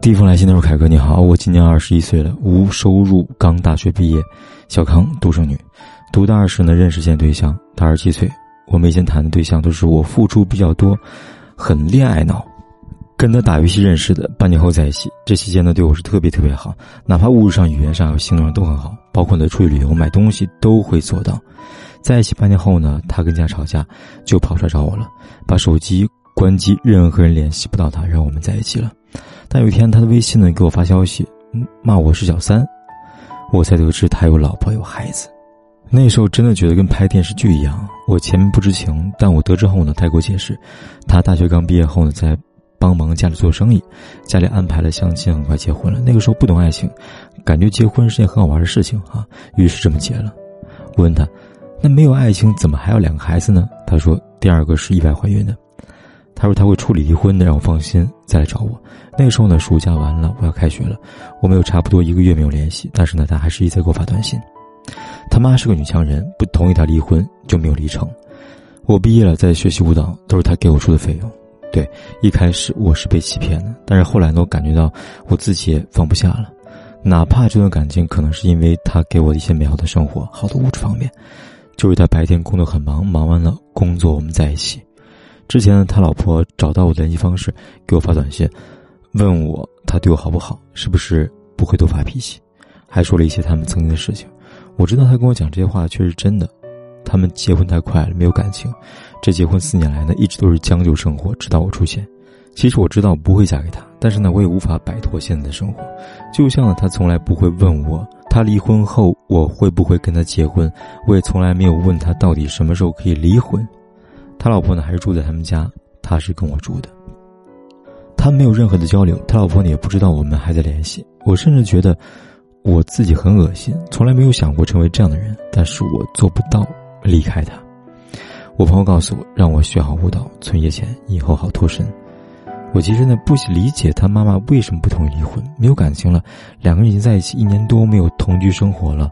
第一封来信的是凯哥，你好，我今年二十一岁了，无收入，刚大学毕业，小康独生女。读大二时呢，认识现对象，他二十七岁。我们以前谈的对象都是我付出比较多，很恋爱脑。跟他打游戏认识的，半年后在一起。这期间呢，对我是特别特别好，哪怕物质上、语言上、行动上都很好，包括呢出去旅游、买东西都会做到。在一起半年后呢，他跟家吵架，就跑出来找我了，把手机关机，任何人联系不到他，让我们在一起了。但有一天，他的微信呢给我发消息，骂我是小三，我才得知他有老婆有孩子。那时候真的觉得跟拍电视剧一样。我前面不知情，但我得知后呢，他给我解释，他大学刚毕业后呢，在帮忙家里做生意，家里安排了相亲，很快结婚了。那个时候不懂爱情，感觉结婚是件很好玩的事情啊，于是这么结了。我问他，那没有爱情怎么还要两个孩子呢？他说第二个是意外怀孕的。他说他会处理离婚的，让我放心，再来找我。那个时候呢，暑假完了，我要开学了，我们有差不多一个月没有联系，但是呢，他还是一再给我发短信。他妈是个女强人，不同意他离婚，就没有离成。我毕业了，在学习舞蹈，都是他给我出的费用。对，一开始我是被欺骗的，但是后来呢，我感觉到我自己也放不下了，哪怕这段感情可能是因为他给我一些美好的生活，好的物质方面，就是他白天工作很忙，忙完了工作我们在一起。之前，他老婆找到我的联系方式，给我发短信，问我他对我好不好，是不是不会多发脾气，还说了一些他们曾经的事情。我知道他跟我讲这些话却是真的，他们结婚太快了，没有感情。这结婚四年来呢，一直都是将就生活，直到我出现。其实我知道不会嫁给他，但是呢，我也无法摆脱现在的生活。就像他从来不会问我，他离婚后我会不会跟他结婚，我也从来没有问他到底什么时候可以离婚。他老婆呢，还是住在他们家，他是跟我住的。他没有任何的交流，他老婆呢也不知道我们还在联系。我甚至觉得我自己很恶心，从来没有想过成为这样的人，但是我做不到离开他。我朋友告诉我，让我学好舞蹈，存些钱，以后好脱身。我其实呢不理解他妈妈为什么不同意离婚，没有感情了，两个人已经在一起一年多，没有同居生活了。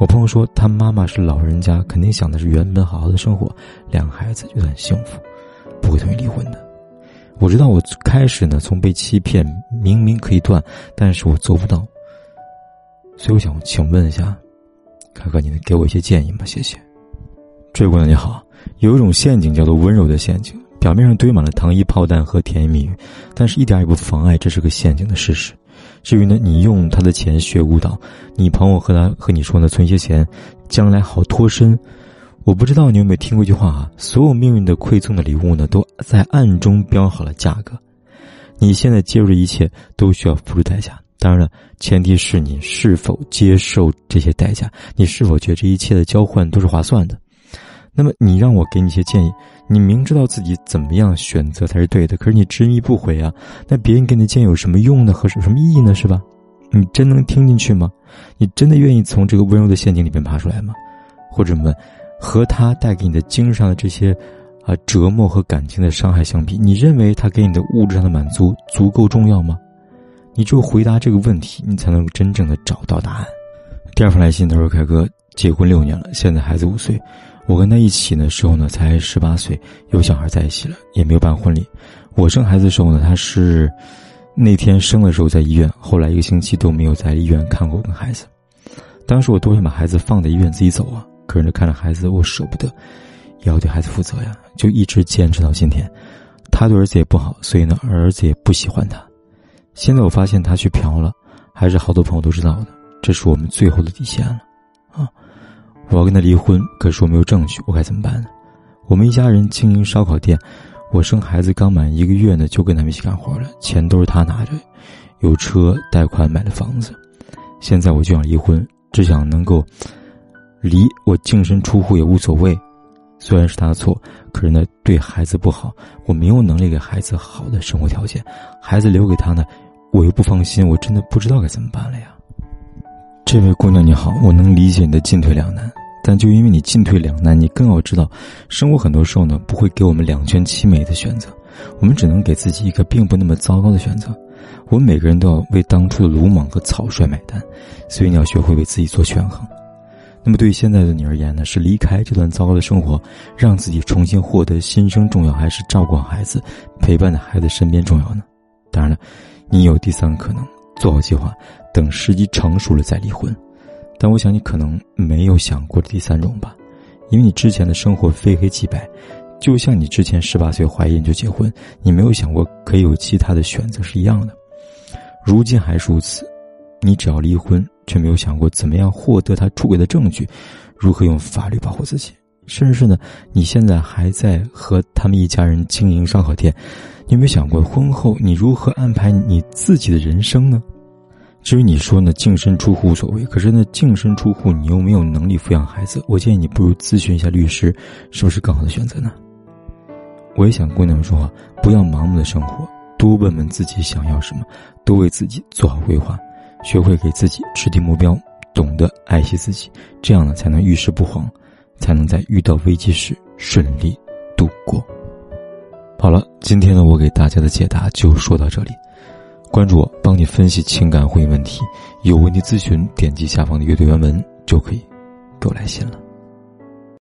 我朋友说，他妈妈是老人家，肯定想的是原本好好的生活，两个孩子就很幸福，不会同意离婚的。我知道我开始呢，从被欺骗，明明可以断，但是我做不到。所以我想请问一下，凯哥，你能给我一些建议吗？谢谢。这位姑娘你好，有一种陷阱叫做温柔的陷阱，表面上堆满了糖衣炮弹和甜言蜜语，但是一点也不妨碍这是个陷阱的事实。至于呢，你用他的钱学舞蹈，你朋友和他和你说呢，存些钱，将来好脱身。我不知道你有没有听过一句话啊？所有命运的馈赠的礼物呢，都在暗中标好了价格。你现在接入的一切都需要付出代价，当然了，前提是你是否接受这些代价，你是否觉得这一切的交换都是划算的。那么你让我给你一些建议，你明知道自己怎么样选择才是对的，可是你执迷不悔啊？那别人给你建议有什么用呢？和有什么意义呢？是吧？你真能听进去吗？你真的愿意从这个温柔的陷阱里边爬出来吗？或者们，和他带给你的精神上的这些，啊折磨和感情的伤害相比，你认为他给你的物质上的满足足够重要吗？你只有回答这个问题，你才能真正的找到答案。第二封来信，他说：“凯哥，结婚六年了，现在孩子五岁。”我跟他一起的时候呢，才十八岁，有小孩在一起了，也没有办婚礼。我生孩子的时候呢，他是那天生的时候在医院，后来一个星期都没有在医院看过我跟孩子。当时我多想把孩子放在医院自己走啊，可是看着孩子，我舍不得，也要对孩子负责呀，就一直坚持到今天。他对儿子也不好，所以呢，儿子也不喜欢他。现在我发现他去嫖了，还是好多朋友都知道的，这是我们最后的底线了，啊。我要跟他离婚，可是我没有证据，我该怎么办呢？我们一家人经营烧烤店，我生孩子刚满一个月呢，就跟他们一起干活了，钱都是他拿着，有车贷款买了房子，现在我就想离婚，只想能够离，我净身出户也无所谓。虽然是他的错，可是呢，对孩子不好，我没有能力给孩子好的生活条件，孩子留给他呢，我又不放心，我真的不知道该怎么办了呀。这位姑娘你好，我能理解你的进退两难。但就因为你进退两难，你更要知道，生活很多时候呢不会给我们两全其美的选择，我们只能给自己一个并不那么糟糕的选择。我们每个人都要为当初的鲁莽和草率买单，所以你要学会为自己做权衡。那么对于现在的你而言呢，是离开这段糟糕的生活，让自己重新获得新生重要，还是照顾好孩子，陪伴在孩子身边重要呢？当然了，你有第三个可能，做好计划，等时机成熟了再离婚。但我想你可能没有想过第三种吧，因为你之前的生活非黑即白，就像你之前十八岁怀孕就结婚，你没有想过可以有其他的选择是一样的。如今还是如此，你只要离婚，却没有想过怎么样获得他出轨的证据，如何用法律保护自己。甚至是呢，你现在还在和他们一家人经营烧烤店，你有没有想过婚后你如何安排你自己的人生呢？至于你说呢，净身出户无所谓，可是呢，净身出户你又没有能力抚养孩子，我建议你不如咨询一下律师，是不是更好的选择呢？我也想姑娘们说，不要盲目的生活，多问问自己想要什么，多为自己做好规划，学会给自己制定目标，懂得爱惜自己，这样呢，才能遇事不慌。才能在遇到危机时顺利度过。好了，今天呢，我给大家的解答就说到这里。关注我，帮你分析情感婚姻问题。有问题咨询，点击下方的阅读原文就可以给我来信了。